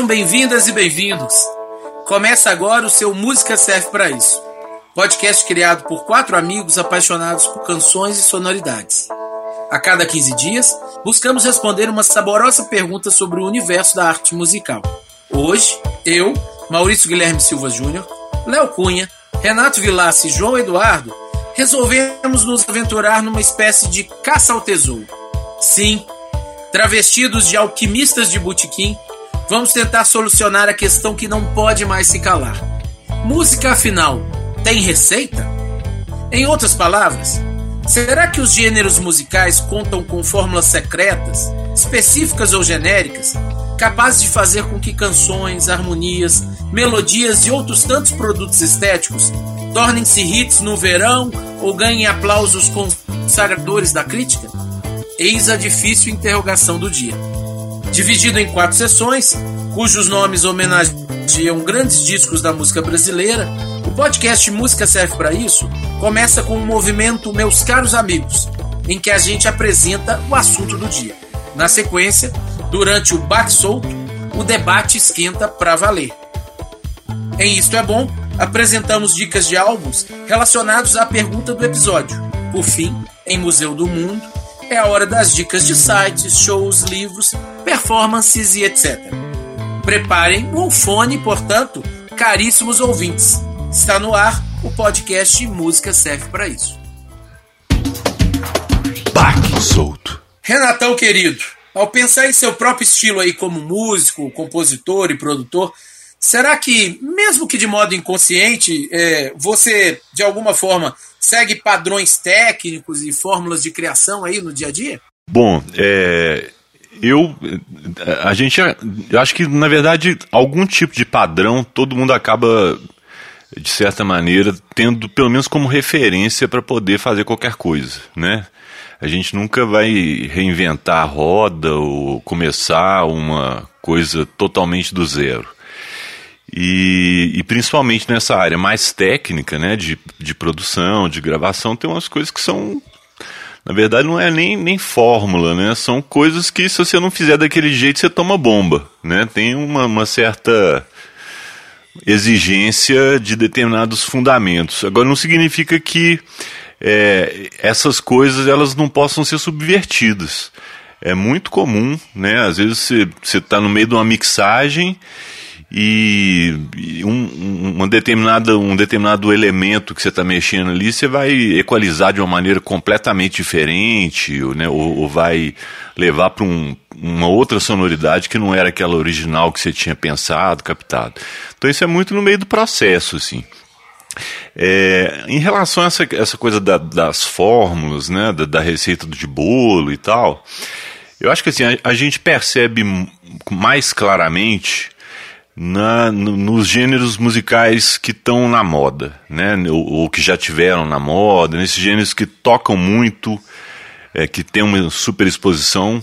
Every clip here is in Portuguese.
Sejam bem-vindas e bem-vindos. Começa agora o seu Música Serve para Isso. Podcast criado por quatro amigos apaixonados por canções e sonoridades. A cada 15 dias, buscamos responder uma saborosa pergunta sobre o universo da arte musical. Hoje, eu, Maurício Guilherme Silva Júnior, Léo Cunha, Renato Vilassi e João Eduardo resolvemos nos aventurar numa espécie de caça ao tesouro. Sim, travestidos de alquimistas de botequim, vamos tentar solucionar a questão que não pode mais se calar. Música, afinal, tem receita? Em outras palavras, será que os gêneros musicais contam com fórmulas secretas, específicas ou genéricas, capazes de fazer com que canções, harmonias, melodias e outros tantos produtos estéticos tornem-se hits no verão ou ganhem aplausos consagradores da crítica? Eis a difícil interrogação do dia. Dividido em quatro sessões, cujos nomes homenageiam grandes discos da música brasileira, o podcast Música Serve para Isso começa com o movimento Meus Caros Amigos, em que a gente apresenta o assunto do dia. Na sequência, durante o bate solto, o debate esquenta para valer. Em Isto é Bom, apresentamos dicas de álbuns relacionados à pergunta do episódio. Por fim, em Museu do Mundo, é a hora das dicas de sites, shows, livros, performances e etc. Preparem o fone, portanto, caríssimos ouvintes. Está no ar o podcast Música Serve para Isso. Baque solto. Renatão querido, ao pensar em seu próprio estilo aí como músico, compositor e produtor, Será que, mesmo que de modo inconsciente, é, você, de alguma forma, segue padrões técnicos e fórmulas de criação aí no dia a dia? Bom, é, eu a gente eu acho que na verdade algum tipo de padrão todo mundo acaba de certa maneira tendo pelo menos como referência para poder fazer qualquer coisa, né? A gente nunca vai reinventar a roda ou começar uma coisa totalmente do zero. E, e, principalmente nessa área mais técnica, né, de, de produção, de gravação, tem umas coisas que são. Na verdade, não é nem, nem fórmula, né? São coisas que, se você não fizer daquele jeito, você toma bomba, né? Tem uma, uma certa exigência de determinados fundamentos. Agora, não significa que é, essas coisas elas não possam ser subvertidas. É muito comum, né? Às vezes você está no meio de uma mixagem e, um, uma determinada, um determinado elemento que você está mexendo ali, você vai equalizar de uma maneira completamente diferente, né, ou, ou vai levar para um, uma outra sonoridade que não era aquela original que você tinha pensado, captado. Então isso é muito no meio do processo, assim. É, em relação a essa, essa coisa da, das fórmulas, né, da, da, receita de bolo e tal, eu acho que assim, a, a gente percebe mais claramente na, nos gêneros musicais que estão na moda, né? Ou, ou, que já tiveram na moda, nesses gêneros que tocam muito, é, que tem uma super exposição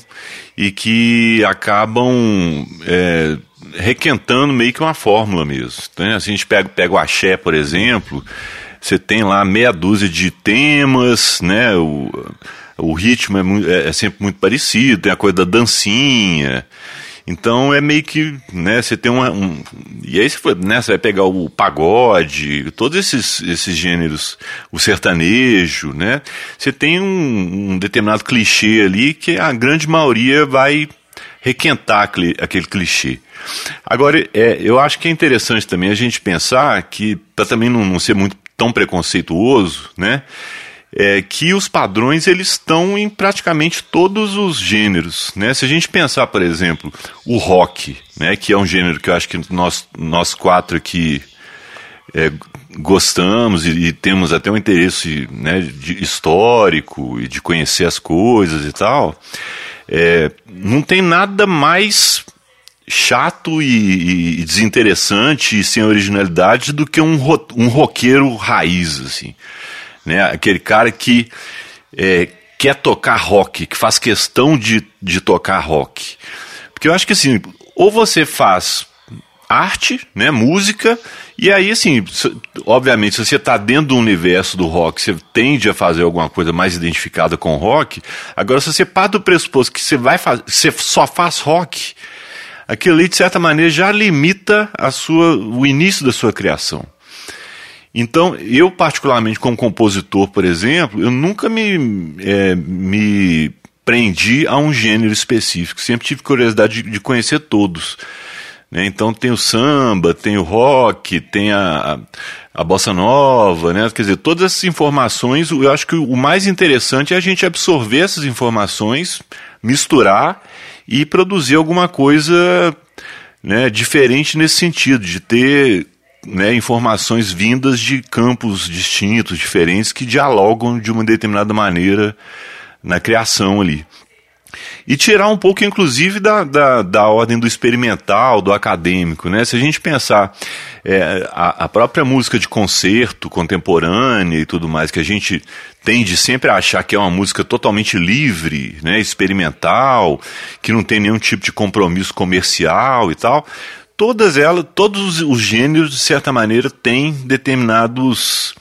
e que acabam é, requentando meio que uma fórmula mesmo. Né? a gente pega, pega o axé, por exemplo, você tem lá meia dúzia de temas, né? O, o ritmo é, é, é sempre muito parecido, tem a coisa da dancinha. Então é meio que, né, você tem uma, um, e aí você, né, você vai pegar o pagode, todos esses, esses gêneros, o sertanejo, né, você tem um, um determinado clichê ali que a grande maioria vai requentar aquele, aquele clichê. Agora, é, eu acho que é interessante também a gente pensar que, para também não, não ser muito tão preconceituoso, né, é que os padrões eles estão em praticamente todos os gêneros, né? Se a gente pensar, por exemplo, o rock, né, que é um gênero que eu acho que nós, nós quatro aqui é, gostamos e, e, temos até um interesse né, de, histórico e de conhecer as coisas e tal, é, não tem nada mais chato e, e, desinteressante e sem originalidade do que um, um roqueiro raiz, assim né? Aquele cara que é, quer tocar rock, que faz questão de, de tocar rock. Porque eu acho que assim, ou você faz arte, né, música, e aí, assim, obviamente, se você está dentro do universo do rock, você tende a fazer alguma coisa mais identificada com o rock. Agora, se você parte do pressuposto que você vai fazer, você só faz rock, aquilo ali, de certa maneira, já limita a sua, o início da sua criação. Então, eu particularmente como compositor, por exemplo, eu nunca me, é, me prendi a um gênero específico. Sempre tive curiosidade de, de conhecer todos. Né? Então tem o samba, tem o rock, tem a, a, bossa nova, né? quer dizer, todas essas informações, eu acho que o mais interessante é a gente absorver essas informações, misturar e produzir alguma coisa né, diferente nesse sentido, de ter né, informações vindas de campos distintos, diferentes, que dialogam de uma determinada maneira na criação ali. E tirar um pouco, inclusive, da, da, da ordem do experimental, do acadêmico. Né? Se a gente pensar é, a, a, própria música de concerto contemporânea e tudo mais, que a gente tende sempre a achar que é uma música totalmente livre, né, experimental, que não tem nenhum tipo de compromisso comercial e tal, todas elas, todos os gêneros, de certa maneira, têm determinados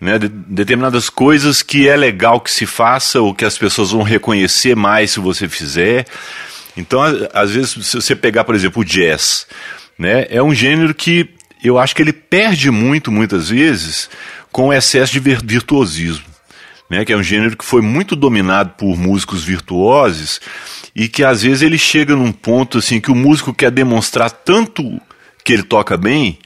né, de, determinadas coisas que é legal que se faça ou que as pessoas vão reconhecer mais se você fizer. Então, às vezes, se você pegar, por exemplo, o jazz, né, é um gênero que eu acho que ele perde muito, muitas vezes, com o excesso de virtuosismo. Né, que é um gênero que foi muito dominado por músicos virtuosos e que às vezes ele chega num ponto assim que o músico quer demonstrar tanto que ele toca bem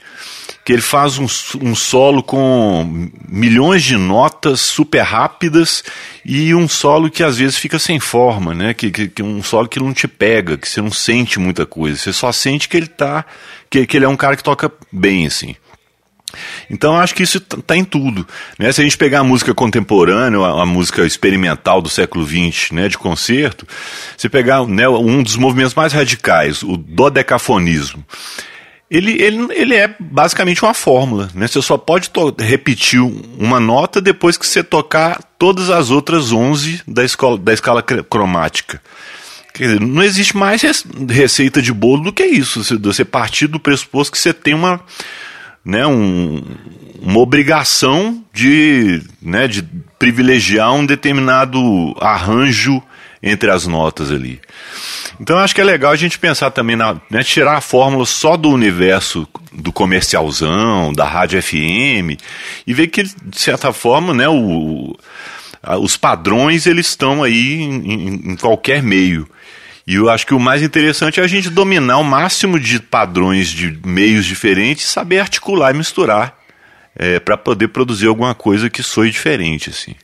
que ele faz um, um solo com milhões de notas super rápidas e um solo que às vezes fica sem forma, né? Que, que, que, um solo que não te pega, que você não sente muita coisa, você só sente que ele tá, que, que ele é um cara que toca bem assim. Então acho que isso está em tudo. Né? Se a gente pegar a música contemporânea, a, a, música experimental do século XX, né, de concerto, você pegar né, um dos movimentos mais radicais, o dodecafonismo ele, ele, ele é basicamente uma fórmula. Né? Você só pode repetir uma nota depois que você tocar todas as outras 11 da, escola, da escala cromática. Dizer, não existe mais receita de bolo do que isso. Você partir do pressuposto que você tem uma, né, um, uma obrigação de, né, de privilegiar um determinado arranjo entre as notas ali. Então acho que é legal a gente pensar também na né, tirar a fórmula só do universo do comercialzão, da rádio FM e ver que de certa forma, né, o, os padrões eles estão aí em, em qualquer meio. E eu acho que o mais interessante é a gente dominar o máximo de padrões de meios diferentes, saber articular e misturar é, para poder produzir alguma coisa que soe diferente assim.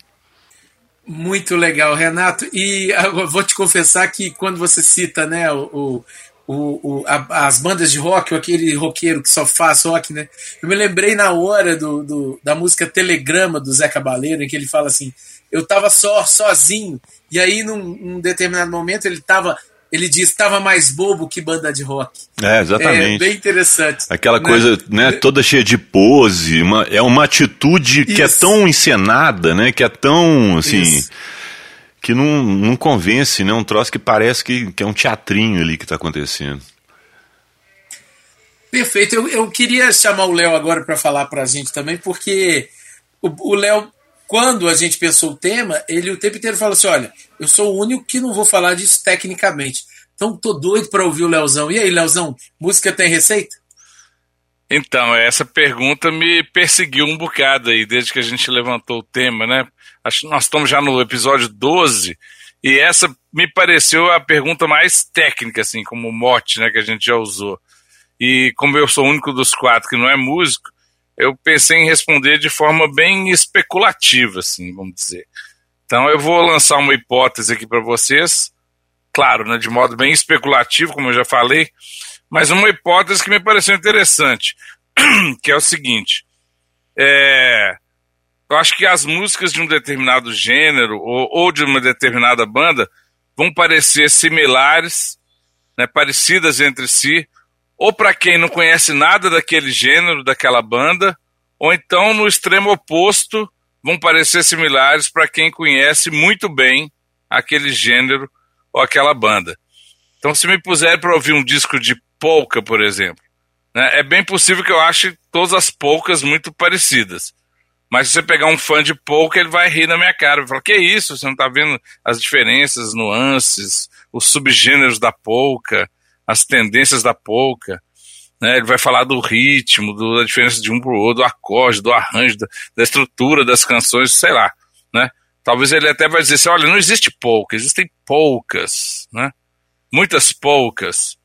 Muito legal, Renato. E eu vou te confessar que quando você cita né, o, o, o a, as bandas de rock, ou aquele roqueiro que só faz rock, né? Eu me lembrei na hora do, do, da música Telegrama do Zé Cabaleiro, em que ele fala assim: eu tava só, sozinho, e aí num, num determinado momento ele tava ele diz estava mais bobo que banda de rock. É, exatamente. É bem interessante. Aquela né? coisa, né, toda cheia de pose, uma, é uma atitude Isso. que é tão encenada, né, que é tão, assim, Isso. que não, não convence, né, um troço que parece que, que é um teatrinho ali que está acontecendo. Perfeito. Eu, eu queria chamar o Léo agora para falar para a gente também, porque o Léo quando a gente pensou o tema, ele o tempo inteiro fala assim: olha, eu sou o único que não vou falar disso tecnicamente. Então tô doido para ouvir o Leozão. E aí, Leozão, música tem receita? Então, essa pergunta me perseguiu um bocado aí, desde que a gente levantou o tema, né? Acho que nós estamos já no episódio 12, e essa me pareceu a pergunta mais técnica, assim, como mote, né, que a gente já usou. E como eu sou o único dos quatro que não é músico, eu pensei em responder de forma bem especulativa, assim, vamos dizer. Então eu vou lançar uma hipótese aqui para vocês, claro, né, de modo bem especulativo, como eu já falei, mas uma hipótese que me pareceu interessante, que é o seguinte: é, eu acho que as músicas de um determinado gênero ou, ou de uma determinada banda vão parecer similares, né, parecidas entre si, ou para quem não conhece nada daquele gênero, daquela banda, ou então no extremo oposto vão parecer similares para quem conhece muito bem aquele gênero ou aquela banda. Então, se me puser para ouvir um disco de polka, por exemplo, Né? É bem possível que eu ache todas as poucas muito parecidas. Mas se você pegar um fã de polka, ele vai rir na minha cara. Vai falar, que isso? Você não está vendo as diferenças, as nuances, os subgêneros da polka, as tendências da polka. Né? Ele vai falar do ritmo, do, da diferença de um para o outro, do acorde, do arranjo, da, da, estrutura das canções, sei lá. Né? Talvez ele até vai dizer assim, olha, não existe polka, existem polcas, né? Muitas polcas.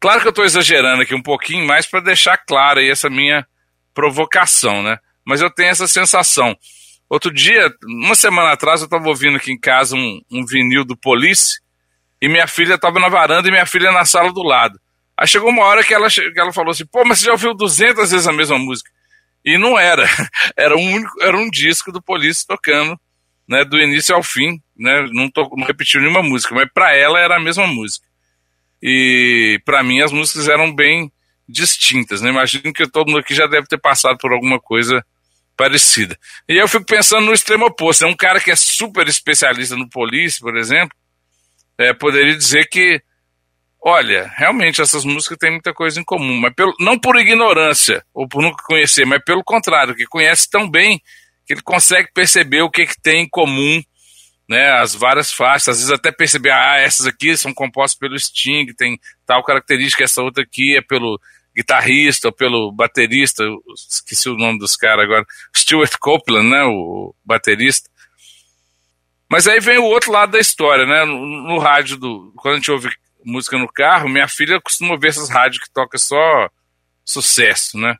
Claro que eu estou exagerando aqui um pouquinho mais para deixar clara essa minha provocação, né? Mas eu tenho essa sensação. Outro dia, uma semana atrás, eu estava ouvindo aqui em casa um, um vinil do Police e minha filha estava na varanda e minha filha na sala do lado. Aí chegou uma hora que ela, que ela falou assim: pô, mas você já ouviu 200 vezes a mesma música? E não era. Era um, único, era um disco do Police tocando, né, do início ao fim. Né, não, to, não repetiu nenhuma música, mas para ela era a mesma música. E para mim as músicas eram bem distintas. Né? Imagino que todo mundo aqui já deve ter passado por alguma coisa parecida. E eu fico pensando no extremo oposto. É um cara que é super especialista no Police, por exemplo, é, poderia dizer que, olha, realmente essas músicas têm muita coisa em comum, mas pelo, não por ignorância ou por nunca conhecer, mas pelo contrário, que conhece tão bem que ele consegue perceber o que, que tem em comum né, as várias faixas, às vezes até perceber, ah, essas aqui são compostas pelo Sting, tem tal característica, essa outra aqui é pelo guitarrista pelo baterista, esqueci o nome dos caras agora, Stuart Copeland, né, o baterista. Mas aí vem o outro lado da história, né, no, no rádio, do, quando a gente ouve música no carro, minha filha costuma ver essas rádios que toca só sucesso, né,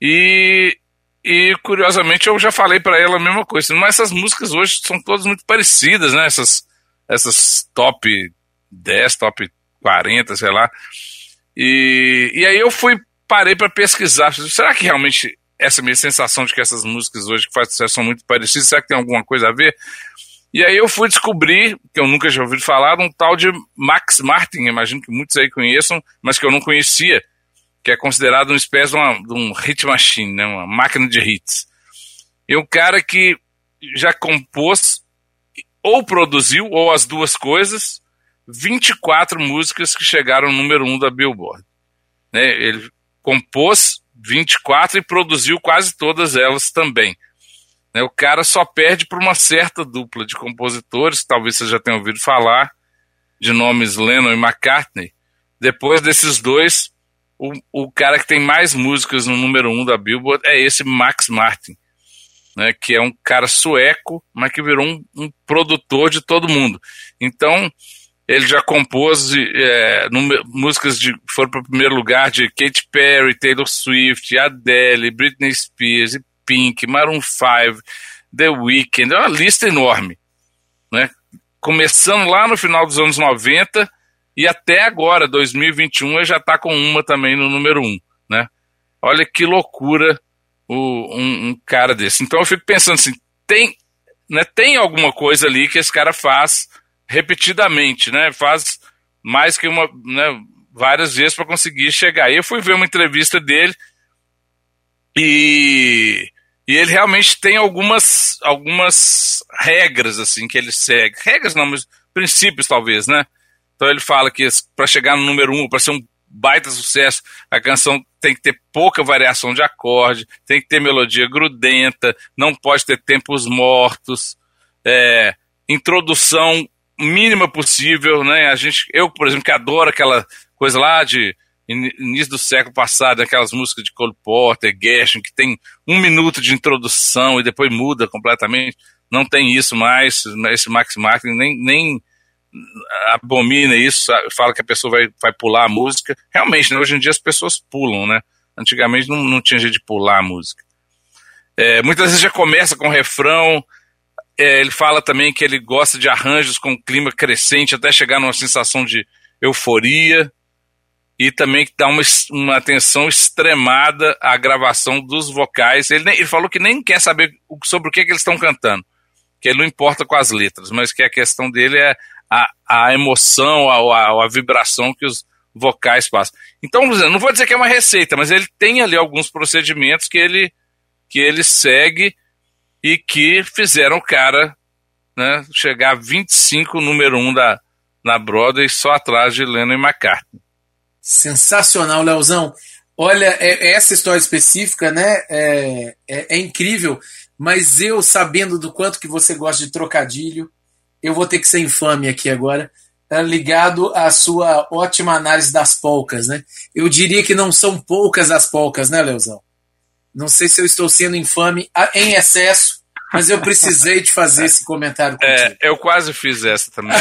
e e curiosamente eu já falei para ela a mesma coisa. Mas essas músicas hoje são todas muito parecidas, né? Essas, essas top 10, top 40, sei lá. E, e aí eu fui, parei para pesquisar. Será que realmente essa minha sensação de que essas músicas hoje que fazem sucesso são muito parecidas, será que tem alguma coisa a ver? E aí eu fui descobrir, que eu nunca tinha ouvido falar, um tal de Max Martin, imagino que muitos aí conheçam, mas que eu não conhecia que é considerado uma espécie de, uma, de um hit machine, né, uma máquina de hits. É um cara que já compôs ou produziu, ou as duas coisas, 24 músicas que chegaram no número 1 um da Billboard. Né, ele compôs 24 e produziu quase todas elas também. Né, o cara só perde por uma certa dupla de compositores, talvez você já tenha ouvido falar, de nomes Lennon e McCartney. Depois desses dois, o, o cara que tem mais músicas no número um da Billboard é esse Max Martin, né, que é um cara sueco, mas que virou um, um produtor de todo mundo. Então, ele já compôs é, músicas de foram para o primeiro lugar de Katy Perry, Taylor Swift, Adele, Britney Spears, Pink, Maroon 5, The Weeknd, é uma lista enorme, né? Começando lá no final dos anos 90 e até agora, 2021, ele já está com uma também no número um, né? Olha que loucura o, um, um, cara desse. Então eu fico pensando assim, tem, né, tem alguma coisa ali que esse cara faz repetidamente, né? Faz mais que uma, né, várias vezes para conseguir chegar. E eu fui ver uma entrevista dele e, e ele realmente tem algumas, algumas regras assim que ele segue. Regras não, mas princípios talvez, né? Então ele fala que para chegar no número um, para ser um baita sucesso, a canção tem que ter pouca variação de acorde, tem que ter melodia grudenta, não pode ter tempos mortos, é, introdução mínima possível, né? A gente, eu, por exemplo, que adoro aquela coisa lá de início do século passado, aquelas músicas de Cole Porter, Gershwin, que tem um minuto de introdução e depois muda completamente. Não tem isso mais, esse Max Martin nem, nem abomina isso, fala que a pessoa vai, vai pular a música. Realmente, né, hoje em dia as pessoas pulam, né? Antigamente não, não tinha jeito de pular a música. É, muitas vezes já começa com refrão. É, ele fala também que ele gosta de arranjos com clima crescente até chegar numa sensação de euforia. E também que dá uma, uma atenção extremada à gravação dos vocais. Ele, ele falou que nem quer saber sobre o que, que eles estão cantando que ele não importa com as letras, mas que a questão dele é a, a emoção, a, a, a vibração que os vocais passam. Então, não vou dizer que é uma receita, mas ele tem ali alguns procedimentos que ele, que ele segue e que fizeram o cara né, chegar a 25 número 1 da, na Broadway, só atrás de Lennon e McCartney. Sensacional, Leozão. Olha, é, essa história específica, né, é, é, é, incrível, mas eu, sabendo do quanto que você gosta de trocadilho, eu vou ter que ser infame aqui agora, tá ligado à sua ótima análise das polcas, né? Eu diria que não são poucas as polcas, né, Leozão? Não sei se eu estou sendo infame em excesso, mas eu precisei de fazer esse comentário é, contigo. É, eu quase fiz essa também.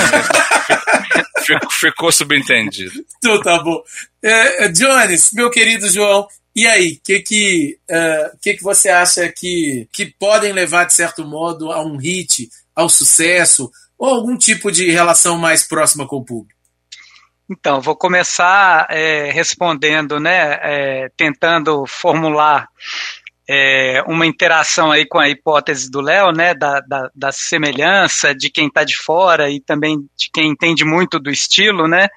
ficou, ficou subentendido. Então tá bom. É, Jones, meu querido João, e aí, o que que, uh, que que você acha que, que podem levar, de certo modo, a um hit, ao sucesso, ou algum tipo de relação mais próxima com o público? Então, vou começar é, respondendo, né, é, tentando formular é, uma interação aí com a hipótese do Léo, né, da, da, da, semelhança de quem está de fora e também de quem entende muito do estilo, né,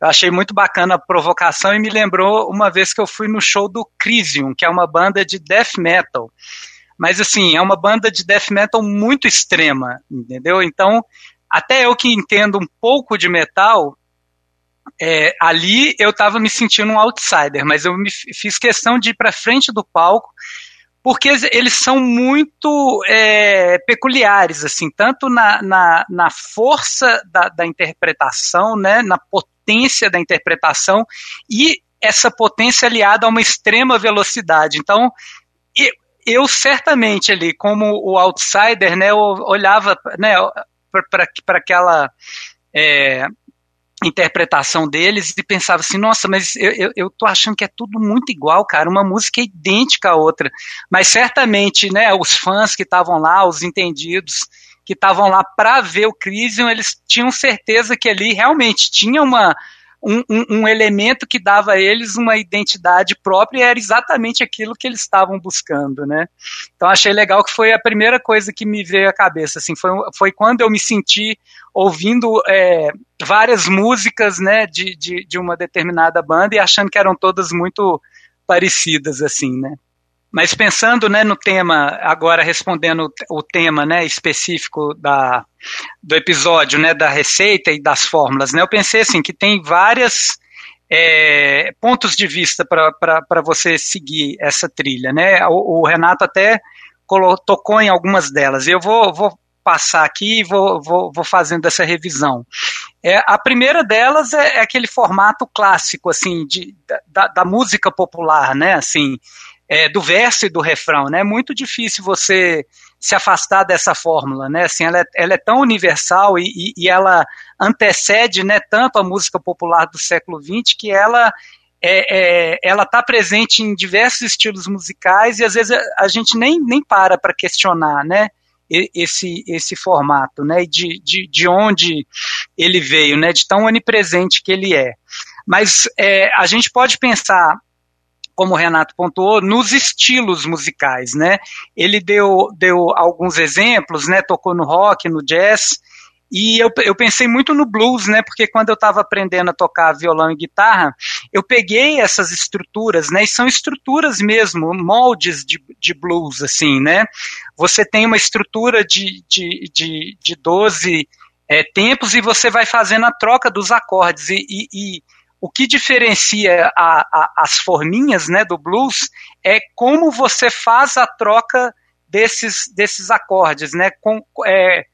eu achei muito bacana a provocação e me lembrou uma vez que eu fui no show do Crisium, que é uma banda de death metal, mas assim, é uma banda de death metal muito extrema, entendeu? Então, até eu que entendo um pouco de metal, é, ali eu estava me sentindo um outsider, mas eu me fiz questão de ir para frente do palco porque eles são muito é, peculiares, assim, tanto na, na, na força da, da, interpretação, né, na potência da interpretação e essa potência aliada a uma extrema velocidade. Então, eu, eu certamente ali, como o outsider, né, eu olhava né, para aquela é, interpretação deles e pensava assim, nossa, mas eu, eu, eu, tô achando que é tudo muito igual, cara, uma música é idêntica à outra, mas certamente, né, os fãs que estavam lá, os entendidos que estavam lá para ver o Crisium, eles tinham certeza que ali realmente tinha uma um, um, um, elemento que dava a eles uma identidade própria e era exatamente aquilo que eles estavam buscando, né? Então achei legal que foi a primeira coisa que me veio à cabeça, assim, foi, foi quando eu me senti ouvindo é, várias músicas, né, de, de, de uma determinada banda e achando que eram todas muito parecidas, assim, né? Mas pensando né, no tema, agora respondendo o tema né, específico da, do episódio, né, da receita e das fórmulas, né, eu pensei assim que tem várias é, pontos de vista para você seguir essa trilha. Né? O, o Renato até tocou em algumas delas. Eu vou, vou passar aqui e vou, vou, vou fazendo essa revisão. É, a primeira delas é, é aquele formato clássico, assim, de, da, da música popular, né, assim, é, do verso e do refrão, né? É muito difícil você se afastar dessa fórmula, né? Assim, ela é, ela é tão universal e, e, e, ela antecede, né, tanto a música popular do século XX que ela é, é, ela está presente em diversos estilos musicais e às vezes a, a gente nem, nem para para questionar, né? Esse, esse formato, né? De, de, de onde ele veio, né? De tão onipresente que ele é. Mas é, a gente pode pensar como o Renato pontuou, nos estilos musicais, né? Ele deu, deu alguns exemplos, né? Tocou no rock, no jazz, e eu, eu pensei muito no blues, né? Porque quando eu estava aprendendo a tocar violão e guitarra, eu peguei essas estruturas, né? E são estruturas mesmo, moldes de, de blues, assim, né? Você tem uma estrutura de, de, de, de 12 é, tempos e você vai fazendo a troca dos acordes. E, e, e o que diferencia a, a, as forminhas né, do blues é como você faz a troca desses, desses acordes, né? Com, é,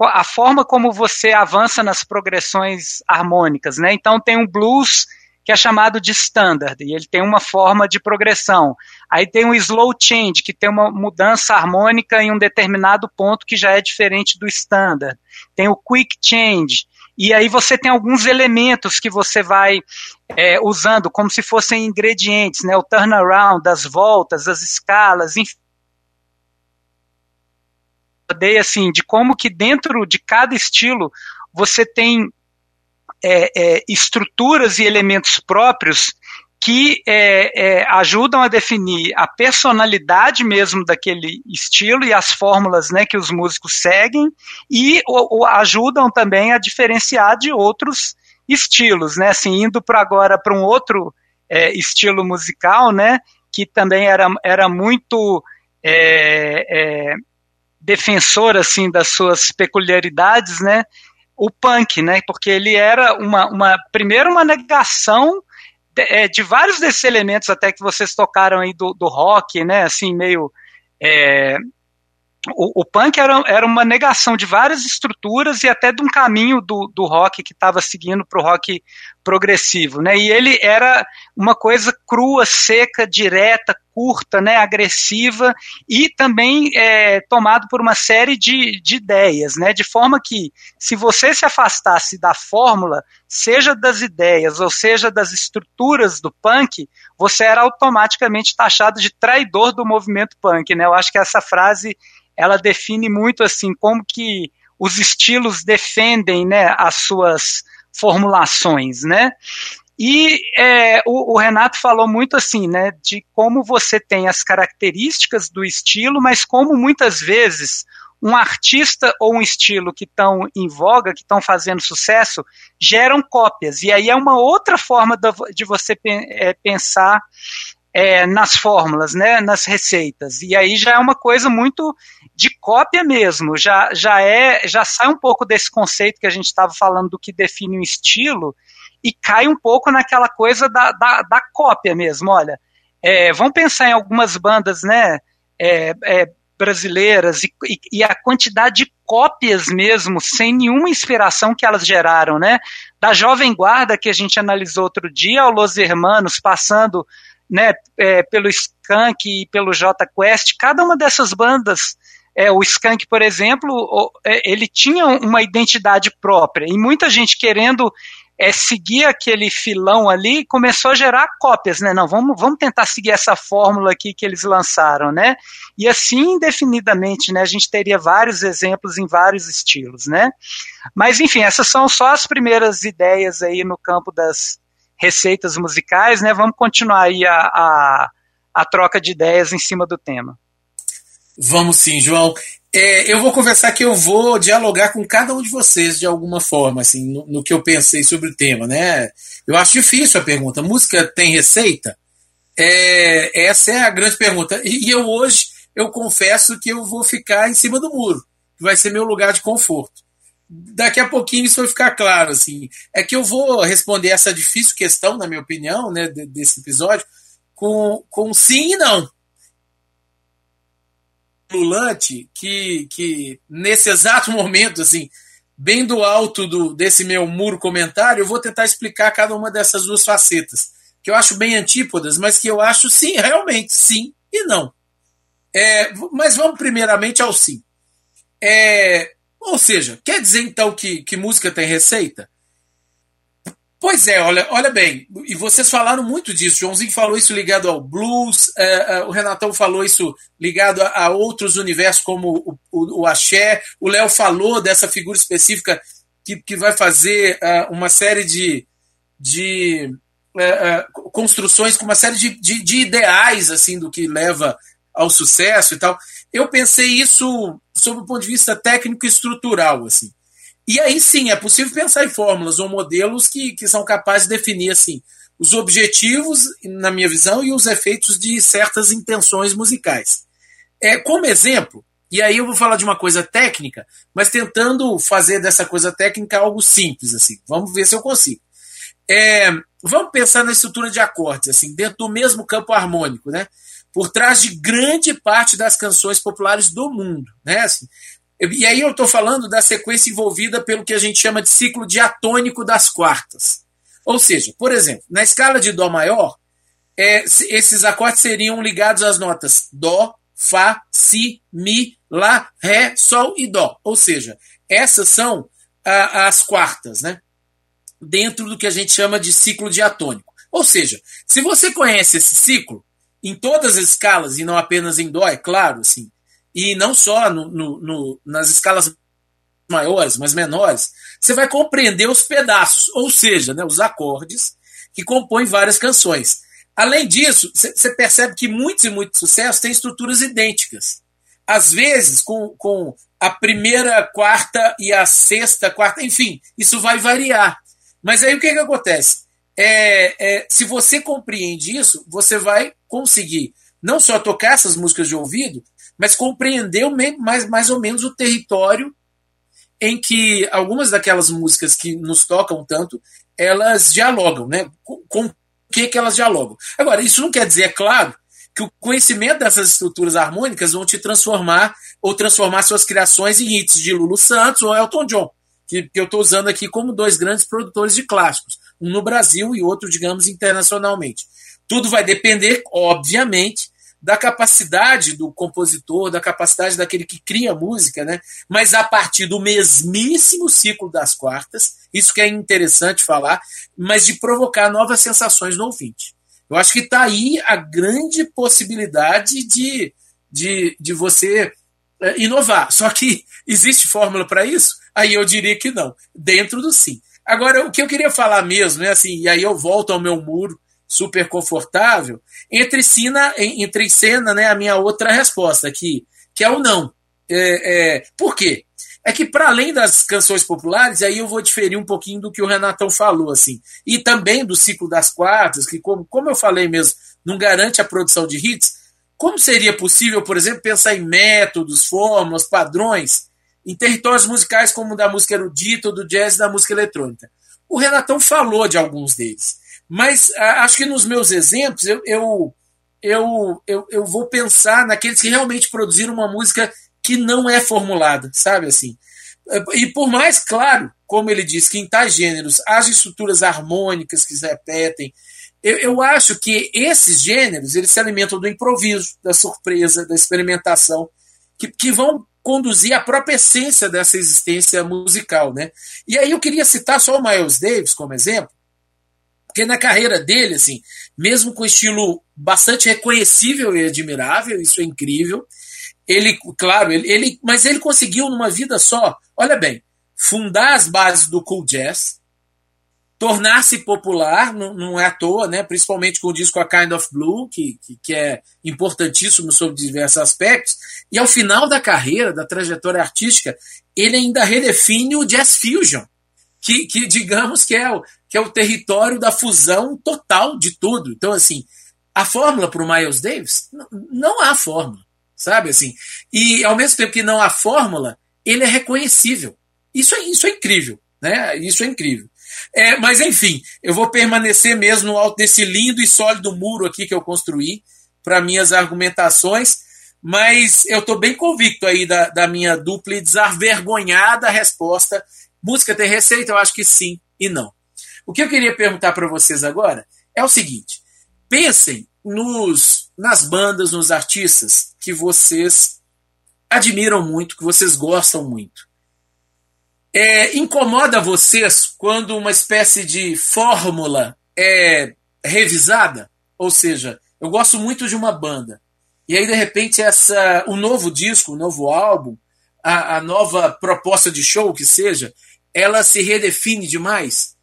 a forma como você avança nas progressões harmônicas, né? Então tem um blues que é chamado de standard, e ele tem uma forma de progressão. Aí tem um slow change, que tem uma mudança harmônica em um determinado ponto que já é diferente do standard. Tem o quick change, e aí você tem alguns elementos que você vai é, usando como se fossem ingredientes, né? O turnaround, as voltas, as escalas, enfim. Dei assim de como que dentro de cada estilo você tem é, é, estruturas e elementos próprios que é, é, ajudam a definir a personalidade mesmo daquele estilo e as fórmulas né, que os músicos seguem e ajudam também a diferenciar de outros estilos, né? Assim, indo para agora para um outro é, estilo musical, né? Que também era, era muito é, é, defensor assim das suas peculiaridades, né? O punk, né? Porque ele era uma, uma primeiro uma negação de, é, de, vários desses elementos até que vocês tocaram aí do, do rock, né, assim, meio é, o, o, punk era, era uma negação de várias estruturas e até de um caminho do, do rock que estava seguindo para o rock progressivo, né? E ele era uma coisa crua, seca, direta, curta, né? Agressiva e também é, tomado por uma série de, de ideias, né? De forma que se você se afastasse da fórmula, seja das ideias ou seja das estruturas do punk, você era automaticamente taxado de traidor do movimento punk, né? Eu acho que essa frase ela define muito assim como que os estilos defendem né, as suas formulações, né? E é, o, o, Renato falou muito assim, né, de como você tem as características do estilo, mas como muitas vezes um artista ou um estilo que estão em voga, que estão fazendo sucesso, geram cópias. E aí é uma outra forma de você é, pensar é, nas fórmulas, né, nas receitas. E aí já é uma coisa muito de cópia mesmo. Já, já é, já sai um pouco desse conceito que a gente estava falando do que define um estilo e cai um pouco naquela coisa da, da, da cópia mesmo. Olha, é, vamos pensar em algumas bandas, né, é, é brasileiras e, e, e, a quantidade de cópias mesmo, sem nenhuma inspiração que elas geraram, né? Da Jovem Guarda que a gente analisou outro dia, ao Los Hermanos, passando né, é, pelo Skank e pelo J Quest, cada uma dessas bandas, é, o Skank, por exemplo, é, ele tinha uma identidade própria, e muita gente querendo é, seguir aquele filão ali, começou a gerar cópias, né? Não, vamos, vamos tentar seguir essa fórmula aqui que eles lançaram, né? E assim, indefinidamente, né? A gente teria vários exemplos em vários estilos, né? Mas, enfim, essas são só as primeiras ideias aí no campo das, receitas musicais, né? Vamos continuar aí a, a, a troca de ideias em cima do tema. Vamos sim, João. É, eu vou conversar que eu vou dialogar com cada um de vocês de alguma forma, assim, no, no, que eu pensei sobre o tema, né? Eu acho difícil a pergunta. Música tem receita? É, essa é a grande pergunta. E, e eu hoje eu confesso que eu vou ficar em cima do muro, que vai ser meu lugar de conforto daqui a pouquinho isso vai ficar claro, assim. É que eu vou responder essa difícil questão, na minha opinião, né, desse episódio, com, com sim e não. Lulante, que, que nesse exato momento, assim, bem do alto do, desse meu muro comentário, eu vou tentar explicar cada uma dessas duas facetas, que eu acho bem antípodas, mas que eu acho sim, realmente, sim e não. É, mas vamos primeiramente ao sim. É, ou seja, quer dizer então que, que música tem receita? Pois é, olha, olha bem, e vocês falaram muito disso. Joãozinho falou isso ligado ao blues, é, é, o Renatão falou isso ligado a, a outros universos como o, o, o axé, o Léo falou dessa figura específica que, que vai fazer uh, uma série de, de uh, uh, construções com uma série de, de, de ideais assim do que leva ao sucesso e tal. Eu pensei isso sob o ponto de vista técnico e estrutural, assim. E aí sim, é possível pensar em fórmulas ou modelos que, que são capazes de definir assim os objetivos, na minha visão, e os efeitos de certas intenções musicais. É, como exemplo, e aí eu vou falar de uma coisa técnica, mas tentando fazer dessa coisa técnica algo simples, assim. Vamos ver se eu consigo. É, vamos pensar na estrutura de acordes, assim, dentro do mesmo campo harmônico, né? por trás de grande parte das canções populares do mundo. Né? Assim, e aí eu estou falando da sequência envolvida pelo que a gente chama de ciclo diatônico das quartas. Ou seja, por exemplo, na escala de Dó maior, é, esses acordes seriam ligados às notas Dó, Fá, Si, Mi, Lá, Ré, Sol e Dó. Ou seja, essas são ah, as quartas, né? Dentro do que a gente chama de ciclo diatônico. Ou seja, se você conhece esse ciclo, em todas as escalas, e não apenas em Dó, é claro, assim, e não só no, no, no, nas escalas maiores, mas menores, você vai compreender os pedaços, ou seja, né, os acordes que compõem várias canções. Além disso, você percebe que muitos e muitos sucessos têm estruturas idênticas. Às vezes, com, com a primeira quarta e a sexta quarta, enfim, isso vai variar. Mas aí o que, que acontece? É, é, se você compreende isso, você vai conseguir não só tocar essas músicas de ouvido, mas compreender mais, mais ou menos o território em que algumas daquelas músicas que nos tocam tanto, elas dialogam, né? Com que, que elas dialogam. Agora, isso não quer dizer, é claro, que o conhecimento dessas estruturas harmônicas vão te transformar ou transformar suas criações em hits de Lulu Santos ou Elton John, que, que eu estou usando aqui como dois grandes produtores de clássicos, um no Brasil e outro, digamos, internacionalmente. Tudo vai depender, obviamente, da capacidade do compositor, da capacidade daquele que cria música, né? Mas a partir do mesmíssimo ciclo das quartas, isso que é interessante falar, mas de provocar novas sensações no ouvinte. Eu acho que está aí a grande possibilidade de, de, de você é, inovar. Só que existe fórmula para isso? Aí eu diria que não, dentro do sim. Agora, o que eu queria falar mesmo, né, assim, e aí eu volto ao meu muro super confortável, entre cena, entre cena né, a minha outra resposta aqui, que é o não. É, é, por quê? É que para além das canções populares, aí eu vou diferir um pouquinho do que o Renatão falou, assim, e também do ciclo das quartas, que como, como eu falei mesmo, não garante a produção de hits, como seria possível, por exemplo, pensar em métodos, fórmulas, padrões, em territórios musicais como o da música erudita, do jazz e da música eletrônica? O Renatão falou de alguns deles. Mas acho que nos meus exemplos eu, eu, eu, eu, eu vou pensar naqueles que realmente produziram uma música que não é formulada, sabe assim? E por mais claro, como ele diz, que em tais gêneros as estruturas harmônicas que se repetem, eu, eu, acho que esses gêneros eles se alimentam do improviso, da surpresa, da experimentação, que, que vão conduzir a própria essência dessa existência musical. Né? E aí eu queria citar só o Miles Davis como exemplo, porque na carreira dele, assim, mesmo com estilo bastante reconhecível e admirável, isso é incrível. Ele, claro, ele, ele, mas ele conseguiu numa vida só, olha bem, fundar as bases do cool jazz, tornar-se popular, não, não, é à toa, né? principalmente com o disco A Kind of Blue, que, que, que, é importantíssimo sobre diversos aspectos, e ao final da carreira, da trajetória artística, ele ainda redefine o jazz fusion, que, que digamos que é, o, que é o território da fusão total de tudo. Então, assim, a fórmula para o Miles Davis, não há fórmula, sabe? assim E ao mesmo tempo que não há fórmula, ele é reconhecível. Isso é, isso é incrível, né? Isso é incrível. É, mas enfim, eu vou permanecer mesmo no alto desse lindo e sólido muro aqui que eu construí para minhas argumentações, mas eu estou bem convicto aí da, da minha dupla e desavergonhada resposta Música tem receita? Eu acho que sim e não. O que eu queria perguntar para vocês agora é o seguinte: pensem nos, nas bandas, nos artistas que vocês admiram muito, que vocês gostam muito. É, incomoda vocês quando uma espécie de fórmula é revisada? Ou seja, eu gosto muito de uma banda. E aí, de repente, essa, o novo disco, o novo álbum, a, a nova proposta de show que seja, ela se redefine demais.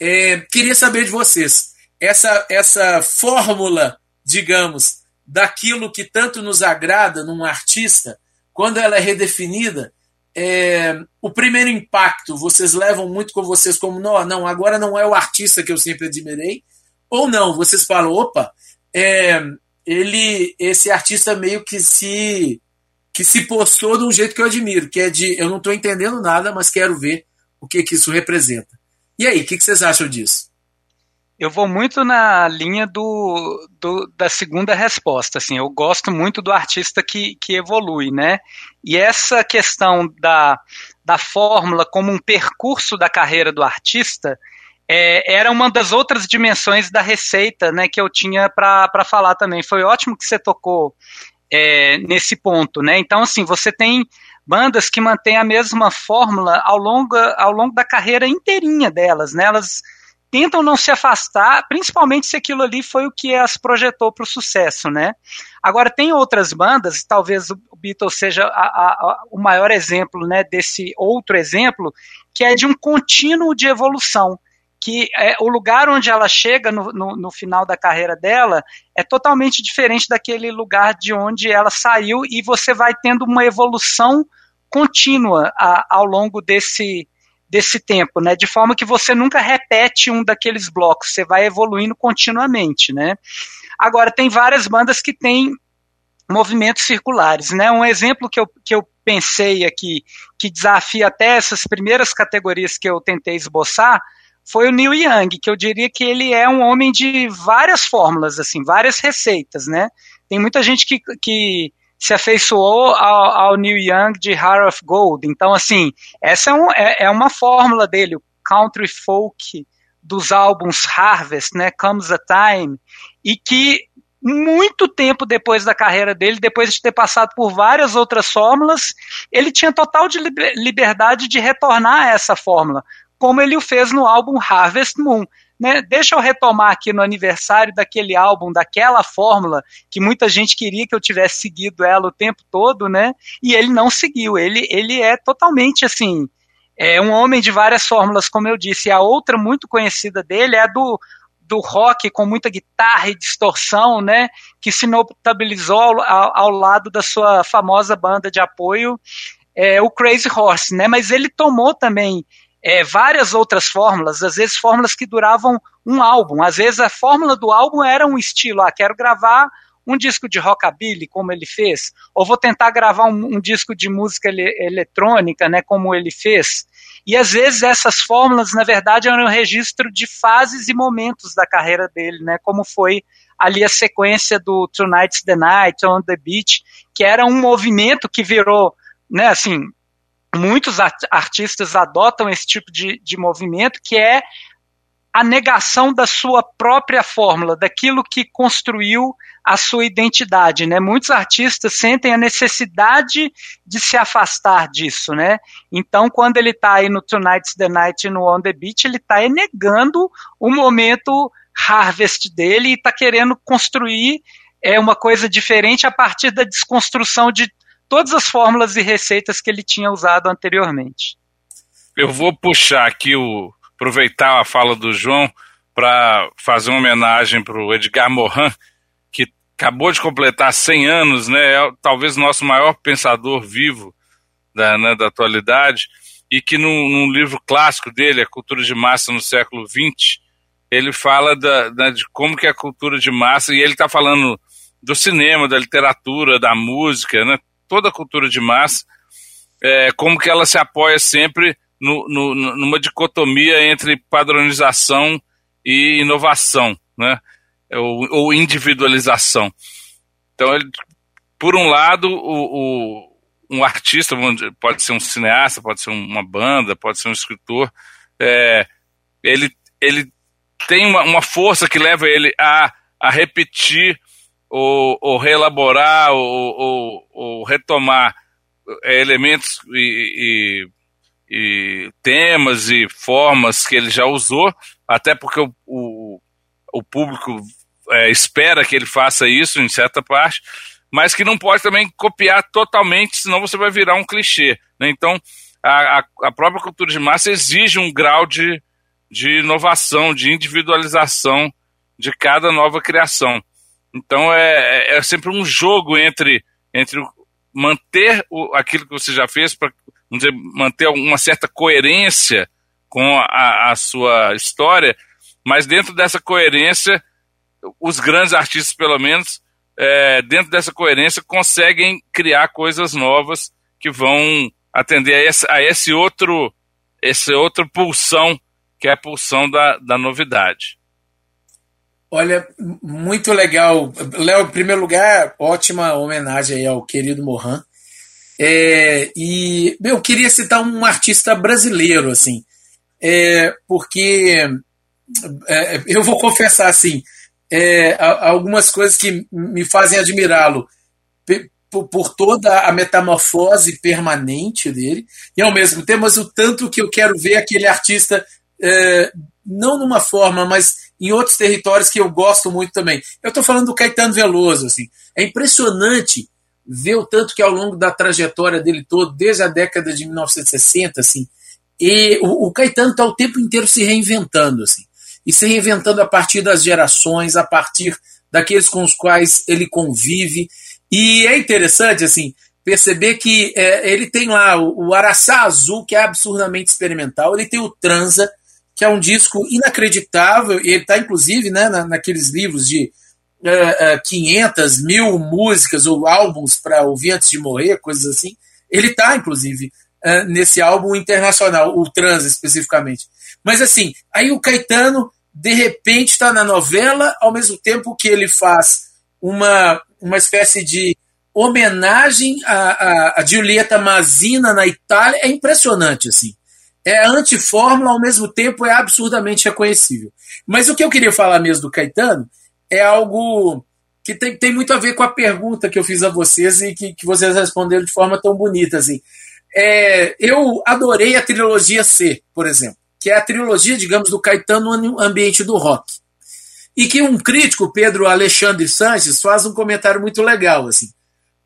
É, queria saber de vocês, essa, essa fórmula, digamos, daquilo que tanto nos agrada num artista, quando ela é redefinida, é, o primeiro impacto vocês levam muito com vocês como não, não, agora não é o artista que eu sempre admirei, ou não, vocês falam, opa, é, ele, esse artista meio que se que se postou de um jeito que eu admiro, que é de eu não estou entendendo nada, mas quero ver o que, que isso representa. E aí, o que, que vocês acham disso? Eu vou muito na linha do, do, da segunda resposta. Assim, eu gosto muito do artista que, que evolui, né? E essa questão da, da fórmula como um percurso da carreira do artista é, era uma das outras dimensões da receita né, que eu tinha para falar também. Foi ótimo que você tocou é, nesse ponto, né? Então, assim, você tem bandas que mantêm a mesma fórmula ao longo, ao longo da carreira inteirinha delas, né? Elas tentam não se afastar, principalmente se aquilo ali foi o que as projetou para o sucesso, né? Agora tem outras bandas, talvez o Beatles seja a, a, o maior exemplo, né, desse outro exemplo, que é de um contínuo de evolução que é, o lugar onde ela chega no, no, no, final da carreira dela é totalmente diferente daquele lugar de onde ela saiu e você vai tendo uma evolução contínua a, ao longo desse, desse tempo, né? De forma que você nunca repete um daqueles blocos, você vai evoluindo continuamente, né? Agora, tem várias bandas que têm movimentos circulares, né? Um exemplo que eu, que eu pensei aqui, que desafia até essas primeiras categorias que eu tentei esboçar, foi o Neil Young, que eu diria que ele é um homem de várias fórmulas, assim, várias receitas, né? Tem muita gente que, que se afeiçoou ao, ao Neil Young de Heart of Gold. Então, assim, essa é, um, é, é uma fórmula dele, o country folk dos álbuns Harvest, né, Comes a Time, e que muito tempo depois da carreira dele, depois de ter passado por várias outras fórmulas, ele tinha total de liberdade de retornar a essa fórmula, como ele o fez no álbum Harvest Moon. Né? Deixa eu retomar aqui no aniversário daquele álbum, daquela fórmula que muita gente queria que eu tivesse seguido ela o tempo todo, né? E ele não seguiu. Ele, ele é totalmente assim, é um homem de várias fórmulas, como eu disse. E a outra muito conhecida dele é a do do rock com muita guitarra e distorção, né, que se notabilizou ao, ao, lado da sua famosa banda de apoio, é, o Crazy Horse, né, mas ele tomou também é, várias outras fórmulas, às vezes fórmulas que duravam um álbum, às vezes a fórmula do álbum era um estilo, ah, quero gravar um disco de rockabilly, como ele fez, ou vou tentar gravar um, um disco de música ele, eletrônica, né, como ele fez. E às vezes essas fórmulas, na verdade, eram um registro de fases e momentos da carreira dele, né, como foi ali a sequência do Tonight's the Night, On the Beach, que era um movimento que virou, né, assim, muitos artistas adotam esse tipo de, de movimento, que é a negação da sua própria fórmula, daquilo que construiu a sua identidade, né? Muitos artistas sentem a necessidade de se afastar disso, né? Então, quando ele está aí no Tonight's the Night no On the Beach, ele está negando o momento harvest dele e está querendo construir é, uma coisa diferente a partir da desconstrução de todas as fórmulas e receitas que ele tinha usado anteriormente. Eu vou puxar aqui o aproveitar a fala do João para fazer uma homenagem para o Edgar Morin, que acabou de completar 100 anos, né? É talvez o nosso maior pensador vivo da, né, da atualidade, e que num, num, livro clássico dele, A Cultura de Massa no século XX, ele fala da, da, de como que é a cultura de massa, e ele está falando do cinema, da literatura, da música, né? Toda a cultura de massa, é, como que ela se apoia sempre no, no, numa dicotomia entre padronização e inovação, né? ou, ou individualização. Então, ele, por um lado, o, o, um artista, pode ser um cineasta, pode ser uma banda, pode ser um escritor, é, ele, ele tem uma, uma força que leva ele a, a repetir ou, ou reelaborar ou, ou, ou retomar é, elementos e, e, e, temas e formas que ele já usou, até porque o, o, o público é, espera que ele faça isso em certa parte, mas que não pode também copiar totalmente, senão você vai virar um clichê. Né? Então, a, a, própria cultura de massa exige um grau de, de inovação, de individualização de cada nova criação. Então é, é, é sempre um jogo entre, entre manter o, aquilo que você já fez para manter uma certa coerência com a, a, sua história, mas dentro dessa coerência, os grandes artistas, pelo menos, é, dentro dessa coerência, conseguem criar coisas novas que vão atender a esse, a esse outro esse outro pulsão que é a pulsão da, da novidade. Olha, muito legal. Léo, em primeiro lugar, ótima homenagem ao querido Mohan. É, e eu queria citar um artista brasileiro, assim, é, porque é, eu vou confessar assim, é, algumas coisas que me fazem admirá-lo por toda a metamorfose permanente dele, e ao mesmo tempo, mas o tanto que eu quero ver aquele artista, é, não numa forma, mas em outros territórios que eu gosto muito também. Eu estou falando do Caetano Veloso, assim. É impressionante ver o tanto que ao longo da trajetória dele todo, desde a década de 1960, assim, e o, o Caetano está o tempo inteiro se reinventando, assim, e se reinventando a partir das gerações, a partir daqueles com os quais ele convive. E é interessante, assim, perceber que é, ele tem lá o, o Araçá Azul, que é absurdamente experimental, ele tem o Transa, que é um disco inacreditável, e ele está inclusive né, na, naqueles livros de uh, uh, 500 mil músicas ou álbuns para ouvir antes de morrer, coisas assim. Ele está, inclusive, uh, nesse álbum internacional, o Trans especificamente. Mas assim, aí o Caetano, de repente, está na novela, ao mesmo tempo que ele faz uma, uma espécie de homenagem a, a, a Giulietta Mazina na Itália. É impressionante, assim. É antifórmula, ao mesmo tempo é absurdamente reconhecível. Mas o que eu queria falar mesmo do Caetano é algo que tem, tem muito a ver com a pergunta que eu fiz a vocês e que, que vocês responderam de forma tão bonita. Assim. É, eu adorei a trilogia C, por exemplo, que é a trilogia, digamos, do Caetano no ambiente do rock. E que um crítico, Pedro Alexandre Sanches, faz um comentário muito legal. assim.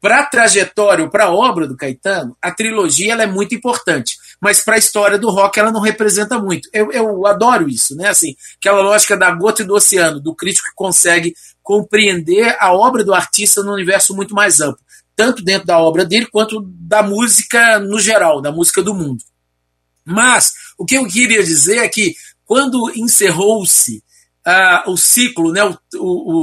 Para a trajetória, para a obra do Caetano, a trilogia é muito importante mas para a história do rock ela não representa muito. Eu, eu adoro isso, né? Assim, aquela lógica da gota e do oceano, do crítico que consegue compreender a obra do artista no universo muito mais amplo, tanto dentro da obra dele quanto da música no geral, da música do mundo. Mas o que eu queria dizer é que quando encerrou-se uh, o ciclo, né, o,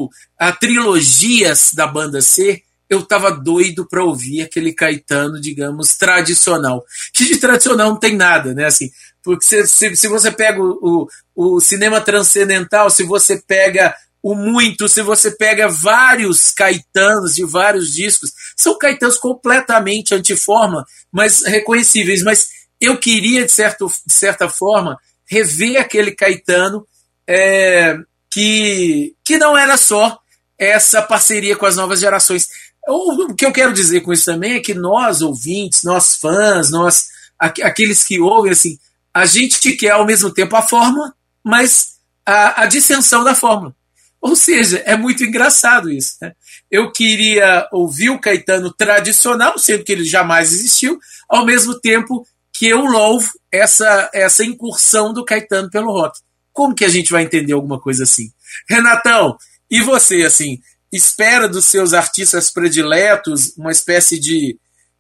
o, a trilogia da banda C, eu estava doido para ouvir aquele Caetano, digamos, tradicional. Que de tradicional não tem nada, né? Assim, porque se, se, se você pega o, o, o, cinema transcendental, se você pega o muito, se você pega vários Caetanos de vários discos, são Caetanos completamente antiforma, mas reconhecíveis. Mas eu queria, de, certo, de certa forma, rever aquele Caetano é, que, que não era só essa parceria com as novas gerações o que eu quero dizer com isso também é que nós, ouvintes, nós fãs, nós aqueles que ouvem, assim, a gente quer ao mesmo tempo a fórmula, mas a, a dissensão da fórmula. Ou seja, é muito engraçado isso. Né? Eu queria ouvir o Caetano tradicional, sendo que ele jamais existiu, ao mesmo tempo que eu louvo essa, essa incursão do Caetano pelo rock. Como que a gente vai entender alguma coisa assim? Renatão, e você, assim, espera dos seus artistas prediletos uma espécie de,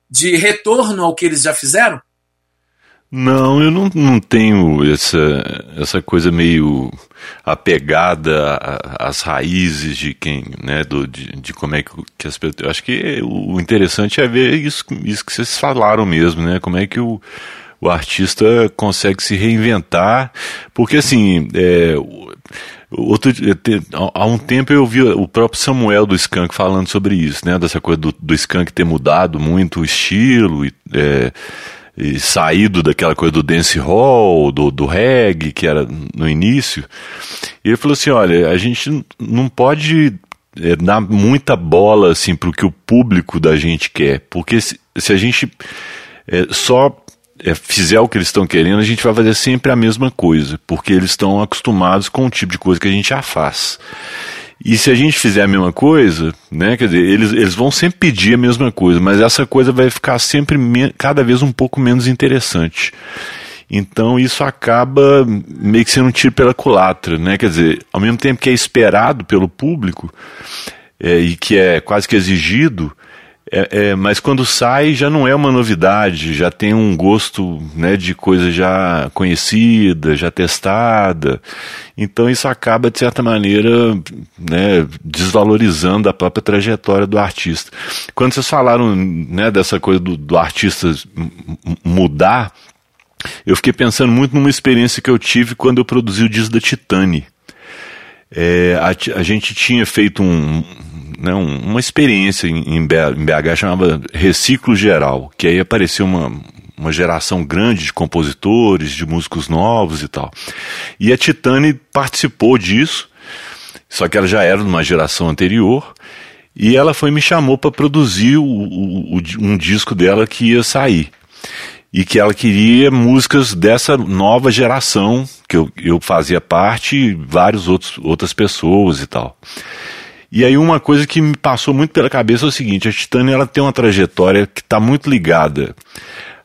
de retorno ao que eles já fizeram? Não, eu não, não tenho essa, essa coisa meio apegada às raízes de quem, né, do, de, de como é que, que as pessoas. Acho que o interessante é ver isso, isso que vocês falaram mesmo, né? Como é que o, o artista consegue se reinventar, porque assim, é, Outro, há um tempo eu vi o próprio Samuel do Skank falando sobre isso, né? Dessa coisa do, do Skank ter mudado muito o estilo e, é, e saído daquela coisa do dance hall, do, do reggae, que era no início. E ele falou assim: olha, a gente não pode é, dar muita bola assim, para o que o público da gente quer, porque se, se a gente é, só fizer o que eles estão querendo, a gente vai fazer sempre a mesma coisa, porque eles estão acostumados com o tipo de coisa que a gente já faz. E se a gente fizer a mesma coisa, né, quer dizer, eles, eles vão sempre pedir a mesma coisa, mas essa coisa vai ficar sempre cada vez um pouco menos interessante. Então isso acaba meio que sendo um tiro pela culatra, né? Quer dizer, ao mesmo tempo que é esperado pelo público é, e que é quase que exigido, é, é, mas quando sai já não é uma novidade, já tem um gosto né, de coisa já conhecida, já testada. Então isso acaba, de certa maneira, né, desvalorizando a própria trajetória do artista. Quando vocês falaram né, dessa coisa do, do artista mudar, eu fiquei pensando muito numa experiência que eu tive quando eu produzi o disco da Titani. É, a, a, gente tinha feito um, né, uma experiência em BH chamava Reciclo Geral, que aí apareceu uma, uma geração grande de compositores, de músicos novos e tal. E a Titane participou disso, só que ela já era de uma geração anterior, e ela foi me chamou para produzir o, o, o, um disco dela que ia sair. E que ela queria músicas dessa nova geração, que eu, eu fazia parte, e várias outras pessoas e tal. E aí uma coisa que me passou muito pela cabeça é o seguinte, a Titânia ela tem uma trajetória que está muito ligada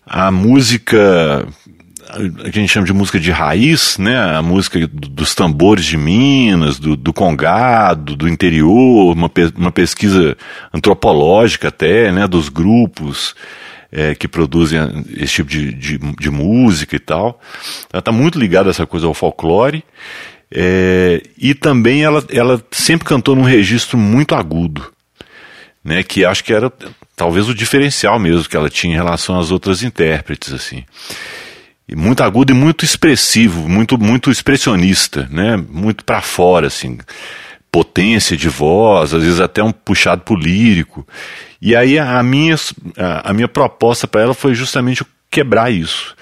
à música a gente chama de música de raiz, né? A música dos tambores de Minas, do, do congado, do interior, uma, uma pesquisa antropológica até, né? Dos grupos é, que produzem esse tipo de, de, de música e tal. Ela está muito ligada essa coisa ao folclore. É, e também ela, ela sempre cantou num registro muito agudo, né, que acho que era talvez o diferencial mesmo que ela tinha em relação às outras intérpretes. assim. muito agudo e muito expressivo, muito muito expressionista, né? Muito para fora assim. Potência de voz, às vezes até um puxado pro lírico. E aí a minha a, a minha proposta para ela foi justamente quebrar isso.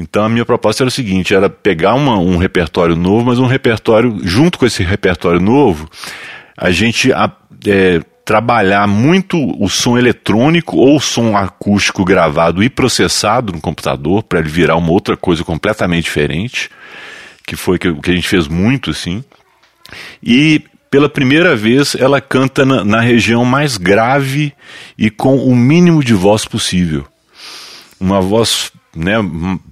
Então a minha proposta era o seguinte, era pegar uma, um repertório novo, mas um repertório, junto com esse repertório novo, a gente é, trabalhar muito o som eletrônico ou o som acústico gravado e processado no computador para ele virar uma outra coisa completamente diferente, que foi o que a gente fez muito assim. E pela primeira vez ela canta na, na região mais grave e com o mínimo de voz possível. Uma voz né,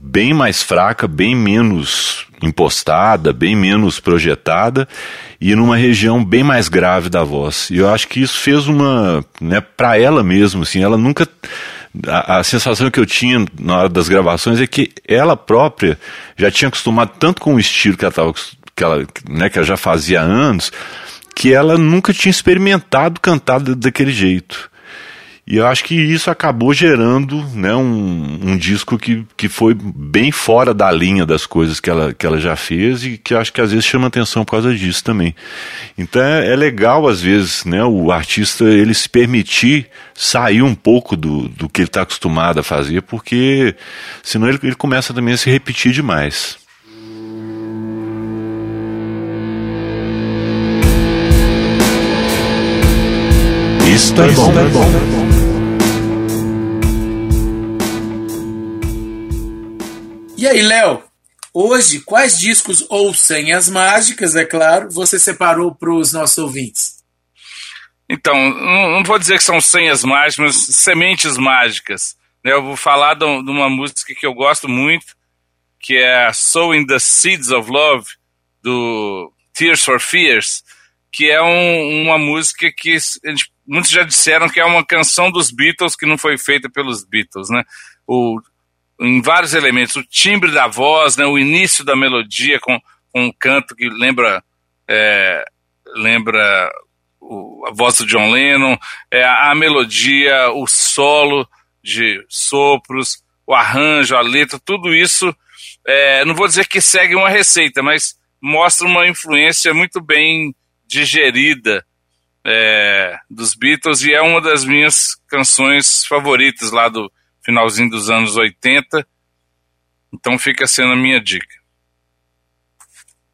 bem mais fraca, bem menos impostada, bem menos projetada e numa região bem mais grave da voz. E eu acho que isso fez uma, né, para ela mesmo, assim, ela nunca a, a, sensação que eu tinha na hora das gravações é que ela própria já tinha acostumado tanto com o estilo que ela tava, que ela, né, que ela já fazia há anos, que ela nunca tinha experimentado cantar daquele jeito. E eu acho que isso acabou gerando né, um, um, disco que, que foi bem fora da linha das coisas que ela, que ela já fez e que acho que às vezes chama atenção por causa disso também. Então é, é legal, às vezes, né, o artista ele se permitir sair um pouco do, do que ele está acostumado a fazer, porque senão ele, ele começa também a se repetir demais. Isto é bom. Isto é bom. E aí, Léo, hoje, quais discos ou senhas mágicas, é claro, você separou para os nossos ouvintes? Então, não, vou dizer que são senhas mágicas, mas sementes mágicas. Né? Eu vou falar de uma música que eu gosto muito, que é Sowing the Seeds of Love, do Tears for Fears, que é um, uma música que gente, muitos já disseram que é uma canção dos Beatles que não foi feita pelos Beatles, né? O em vários elementos, o timbre da voz, né, o início da melodia com, com um canto que lembra é, lembra o, a voz do John Lennon, é, a melodia, o solo de sopros, o arranjo, a letra, tudo isso, é, não vou dizer que segue uma receita, mas mostra uma influência muito bem digerida é, dos Beatles e é uma das minhas canções favoritas lá do, finalzinho dos anos 80. Então fica sendo a minha dica.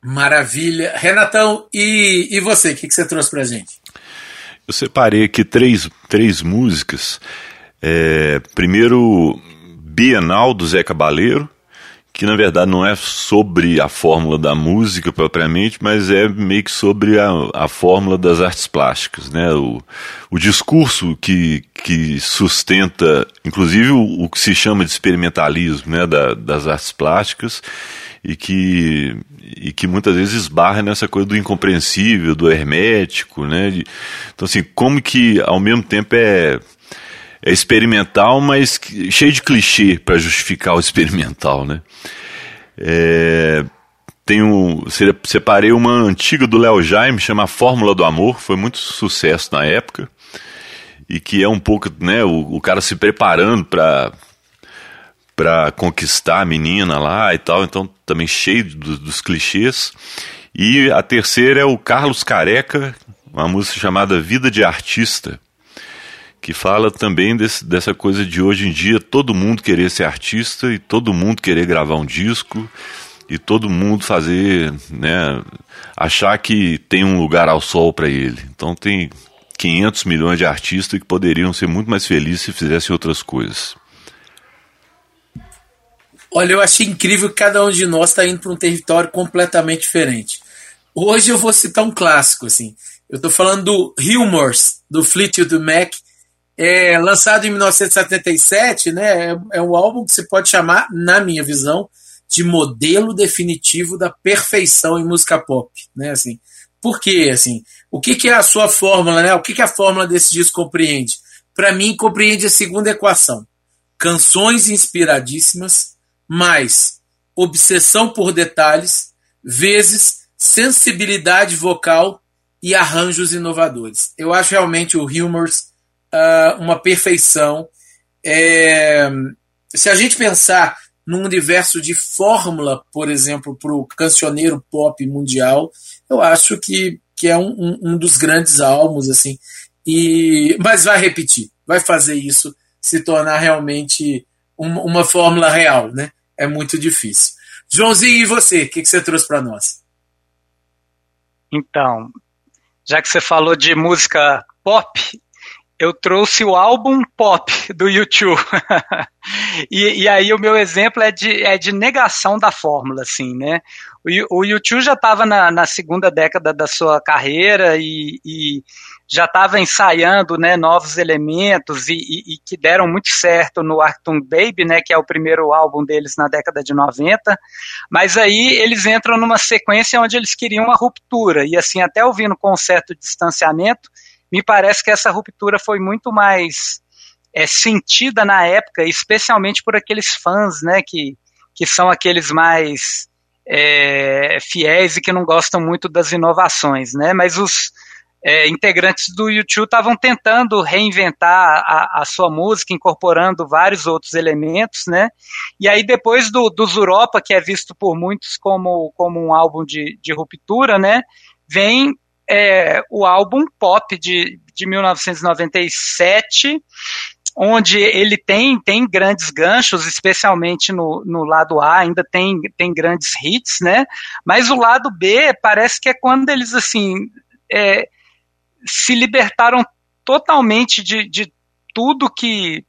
Maravilha. Renatão, e, e você? O que, que você trouxe pra gente? Eu separei aqui três, três músicas. É, primeiro, Bienal do Zé Cabaleiro, que na verdade não é sobre a fórmula da música propriamente, mas é meio que sobre a, a fórmula das artes plásticas, né? O, o discurso que, que sustenta, inclusive, o, o que se chama de experimentalismo, né? Da, das artes plásticas e que, e que muitas vezes esbarra nessa coisa do incompreensível, do hermético, né? Então, assim, como que ao mesmo tempo é é experimental, mas cheio de clichê para justificar o experimental, né? É, tenho, separei uma antiga do Léo Jaime, chama Fórmula do Amor, foi muito sucesso na época, e que é um pouco, né, o, o cara se preparando para para conquistar a menina lá e tal, então também cheio do, dos clichês. E a terceira é o Carlos Careca, uma música chamada Vida de Artista, que fala também desse, dessa coisa de hoje em dia todo mundo querer ser artista e todo mundo querer gravar um disco e todo mundo fazer, né, achar que tem um lugar ao sol para ele. Então tem 500 milhões de artistas que poderiam ser muito mais felizes se fizessem outras coisas. Olha, eu achei incrível que cada um de nós está indo para um território completamente diferente. Hoje eu vou citar um clássico, assim. Eu estou falando do Humors, do Fleetwood Mac, é, lançado em 1977, né, é, é um álbum que se pode chamar, na minha visão, de modelo definitivo da perfeição em música pop, né, assim. Por quê, assim? O que, que é a sua fórmula, né? O que, que a fórmula desse disco compreende? Para mim, compreende a segunda equação: canções inspiradíssimas, mais obsessão por detalhes, vezes sensibilidade vocal e arranjos inovadores. Eu acho realmente o Humors uh, uma perfeição. É, se a gente pensar num universo de fórmula, por exemplo, para o cancioneiro pop mundial, eu acho que, que é um, um, um dos grandes álbuns, assim. E, mas vai repetir, vai fazer isso se tornar realmente uma, uma fórmula real, né? É muito difícil. Joãozinho, e você? O que, que você trouxe para nós? Então, já que você falou de música pop, eu trouxe o álbum pop do YouTube. e, e, aí o meu exemplo é de, é de negação da fórmula, assim, né? O, o YouTube já estava na, na, segunda década da sua carreira e, e já estava ensaiando né, novos elementos e, e, e, que deram muito certo no Arctum Baby, né, que é o primeiro álbum deles na década de 90, mas aí eles entram numa sequência onde eles queriam uma ruptura, e assim, até ouvindo com um certo distanciamento, me parece que essa ruptura foi muito mais é, sentida na época, especialmente por aqueles fãs, né, que, que são aqueles mais é, fiéis e que não gostam muito das inovações, né, mas os é, integrantes do YouTube estavam tentando reinventar a, a, sua música, incorporando vários outros elementos, né? E aí depois do, do Zuropa, que é visto por muitos como, como um álbum de, de ruptura, né? Vem é, o álbum Pop de, de 1997, onde ele tem, tem grandes ganchos, especialmente no, no lado A, ainda tem, tem grandes hits, né? Mas o lado B parece que é quando eles, assim, é, se libertaram totalmente de, de tudo que,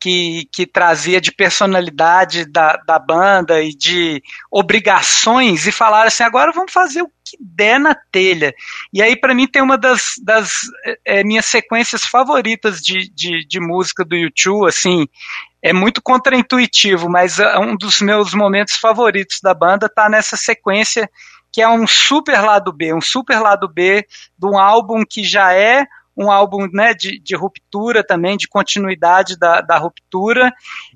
que, que, trazia de personalidade da, da banda e de obrigações e falaram assim: agora vamos fazer o que der na telha. E aí, para mim, tem uma das, das é, minhas sequências favoritas de, de, de música do YouTube, assim. É muito contraintuitivo, mas é um dos meus momentos favoritos da banda tá nessa sequência que é um super lado B, um super lado B de um álbum que já é um álbum né, de, de ruptura também, de continuidade da, da ruptura,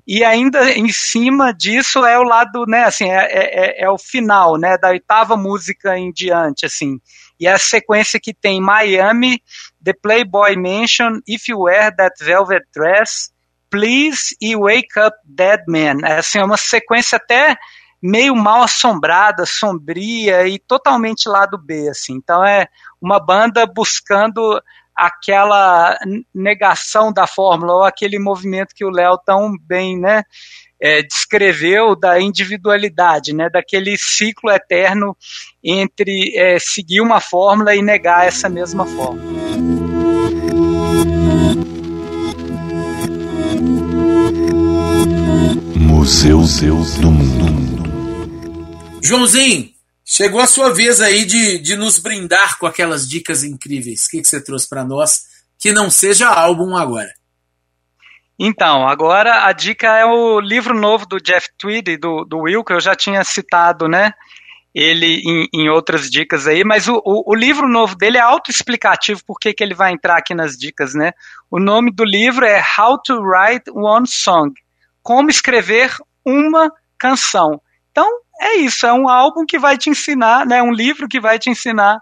e ainda em cima disso é o lado, né, assim, é, é, é o final, né, da oitava música em diante, assim, e é a sequência que tem Miami, The Playboy Mansion, If You Wear That Velvet Dress, Please e Wake Up Dead Man, é, assim, é uma sequência até meio mal assombrada, sombria e totalmente lado B, assim. Então é uma banda buscando aquela negação da fórmula ou aquele movimento que o Léo tão bem, né, é, descreveu da individualidade, né, daquele ciclo eterno entre é, seguir uma fórmula e negar essa mesma fórmula. Museu do Mundo. Joãozinho, chegou a sua vez aí de, de nos brindar com aquelas dicas incríveis. O que, que você trouxe para nós que não seja álbum agora? Então, agora a dica é o livro novo do Jeff Tweedy, do, do Will, que eu já tinha citado, né? Ele em, em outras dicas aí, mas o, o, o, livro novo dele é autoexplicativo por que ele vai entrar aqui nas dicas, né? O nome do livro é How to Write One Song Como Escrever uma Canção. Então, é isso, é um álbum que vai te ensinar, né, um livro que vai te ensinar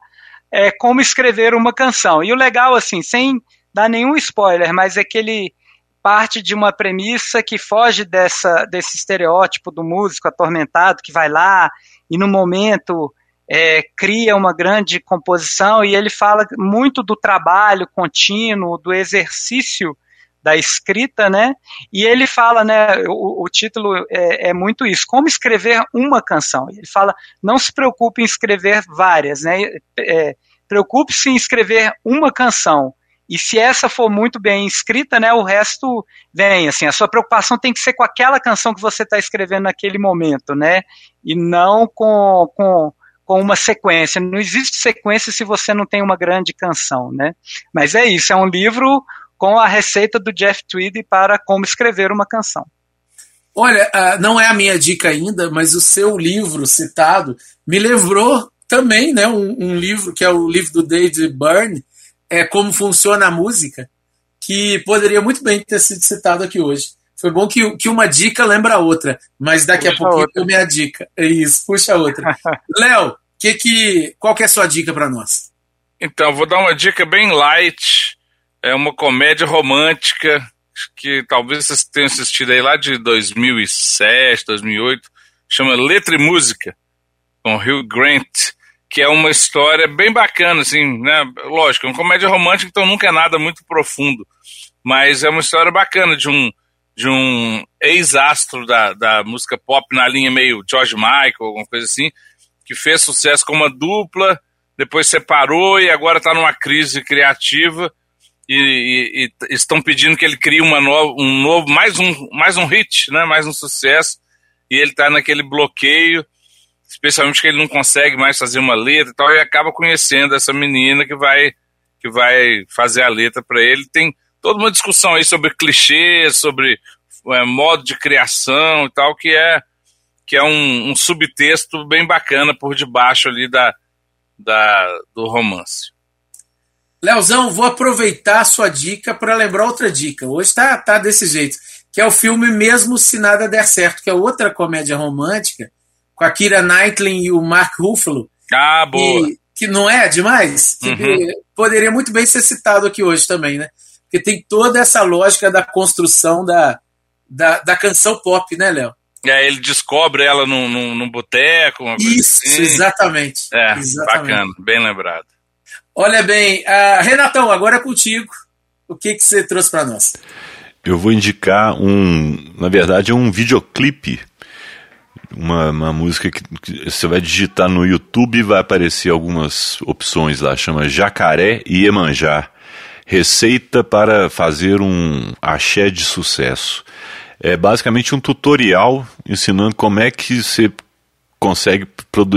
é, como escrever uma canção. E o legal, assim, sem dar nenhum spoiler, mas é que ele parte de uma premissa que foge dessa, desse estereótipo do músico atormentado que vai lá e no momento é, cria uma grande composição e ele fala muito do trabalho contínuo, do exercício da escrita, né? E ele fala, né? O, o título é, é, muito isso: como escrever uma canção. Ele fala, não se preocupe em escrever várias, né? É, Preocupe-se em escrever uma canção. E se essa for muito bem escrita, né, o resto vem. Assim, a sua preocupação tem que ser com aquela canção que você está escrevendo naquele momento, né? E não com, com, com uma sequência. Não existe sequência se você não tem uma grande canção, né? Mas é isso. É um livro com a receita do Jeff Tweedy para como escrever uma canção. Olha, uh, não é a minha dica ainda, mas o seu livro citado me lembrou também, né, um, um livro que é o livro do David Byrne, é Como Funciona a Música, que poderia muito bem ter sido citado aqui hoje. Foi bom que, que uma dica lembra a outra, mas daqui puxa a pouquinho outra. eu minha dica. É isso, puxa outra. Léo, que que, qual que é a sua dica para nós? Então, vou dar uma dica bem light, é uma comédia romântica que talvez vocês tenham assistido aí lá de 2007, 2008, chama Letra e Música, com Hugh Grant, que é uma história bem bacana, assim, né? Lógico, é uma comédia romântica, então nunca é nada muito profundo, mas é uma história bacana de um de um ex-astro da, da música pop na linha meio George Michael, alguma coisa assim, que fez sucesso com uma dupla, depois separou e agora está numa crise criativa e, e, e, estão pedindo que ele crie uma no, um novo, mais um, mais um hit, né, mais um sucesso, e ele está naquele bloqueio, especialmente que ele não consegue mais fazer uma letra e tal, e acaba conhecendo essa menina que vai que vai fazer a letra para ele. Tem toda uma discussão aí sobre clichês, sobre é, modo de criação e tal, que é que é um, um subtexto bem bacana por debaixo ali da, da do romance. Leozão, vou aproveitar a sua dica para lembrar outra dica. Hoje tá, tá desse jeito, que é o filme Mesmo Se Nada Der Certo, que é outra comédia romântica, com a Kira Knightley e o Mark Ruffalo. Ah, boa! E, que não é demais? Uhum. Poderia muito bem ser citado aqui hoje também, né? Porque tem toda essa lógica da construção da, da, da canção pop, né, Léo? É, ele descobre ela num, num, num boteco. Isso, assim. exatamente. É, exatamente. bacana, bem lembrado. Olha bem, uh, Renatão, agora é contigo. O que, que você trouxe para nós? Eu vou indicar um, na verdade, é um videoclipe, uma, uma música que, que você vai digitar no YouTube vai aparecer algumas opções lá, chama Jacaré e Iemanjá. Receita para fazer um axé de sucesso. É basicamente um tutorial ensinando como é que você consegue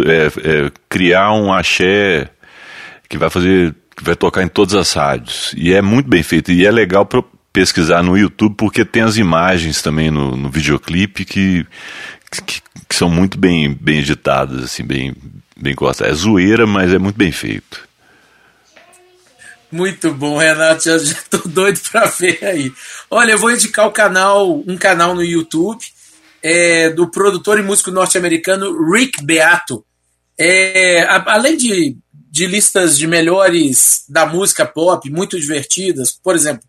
é, é, criar um axé que vai fazer, vai tocar em todas as rádios. E é muito bem feito. E é legal para pesquisar no YouTube porque tem as imagens também no, no videoclipe que, que, que, são muito bem, bem editadas, assim, bem, bem gostadas. É zoeira, mas é muito bem feito. Muito bom, Renato. Já, já tô doido para ver aí. Olha, eu vou indicar o canal, um canal no YouTube é, do produtor e músico norte-americano Rick Beato. É, a, além de, de listas de melhores da música pop, muito divertidas, por exemplo,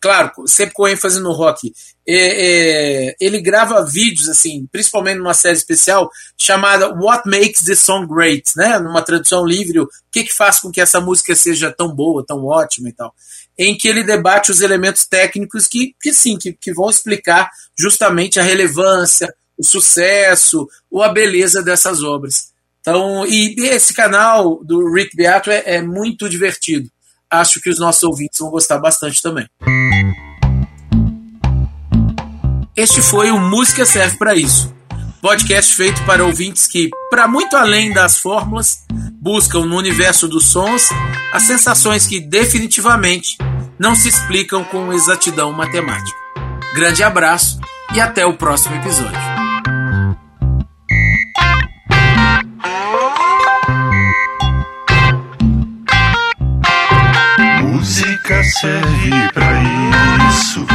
claro, sempre com ênfase no rock. É, é, ele grava vídeos, assim, principalmente numa série especial chamada What Makes the Song Great, né? Numa tradução livre, o que, que faz com que essa música seja tão boa, tão ótima e tal. Em que ele debate os elementos técnicos que, que sim, que, que vão explicar justamente a relevância, o sucesso ou a beleza dessas obras. Então, e esse canal do Rick Beato é, é muito divertido acho que os nossos ouvintes vão gostar bastante também. Este foi o Música Serve para Isso. Podcast feito para ouvintes que, para muito além das fórmulas, buscam no universo dos sons as sensações que definitivamente não se explicam com exatidão matemática. Grande abraço e até o próximo episódio. Serve pra isso.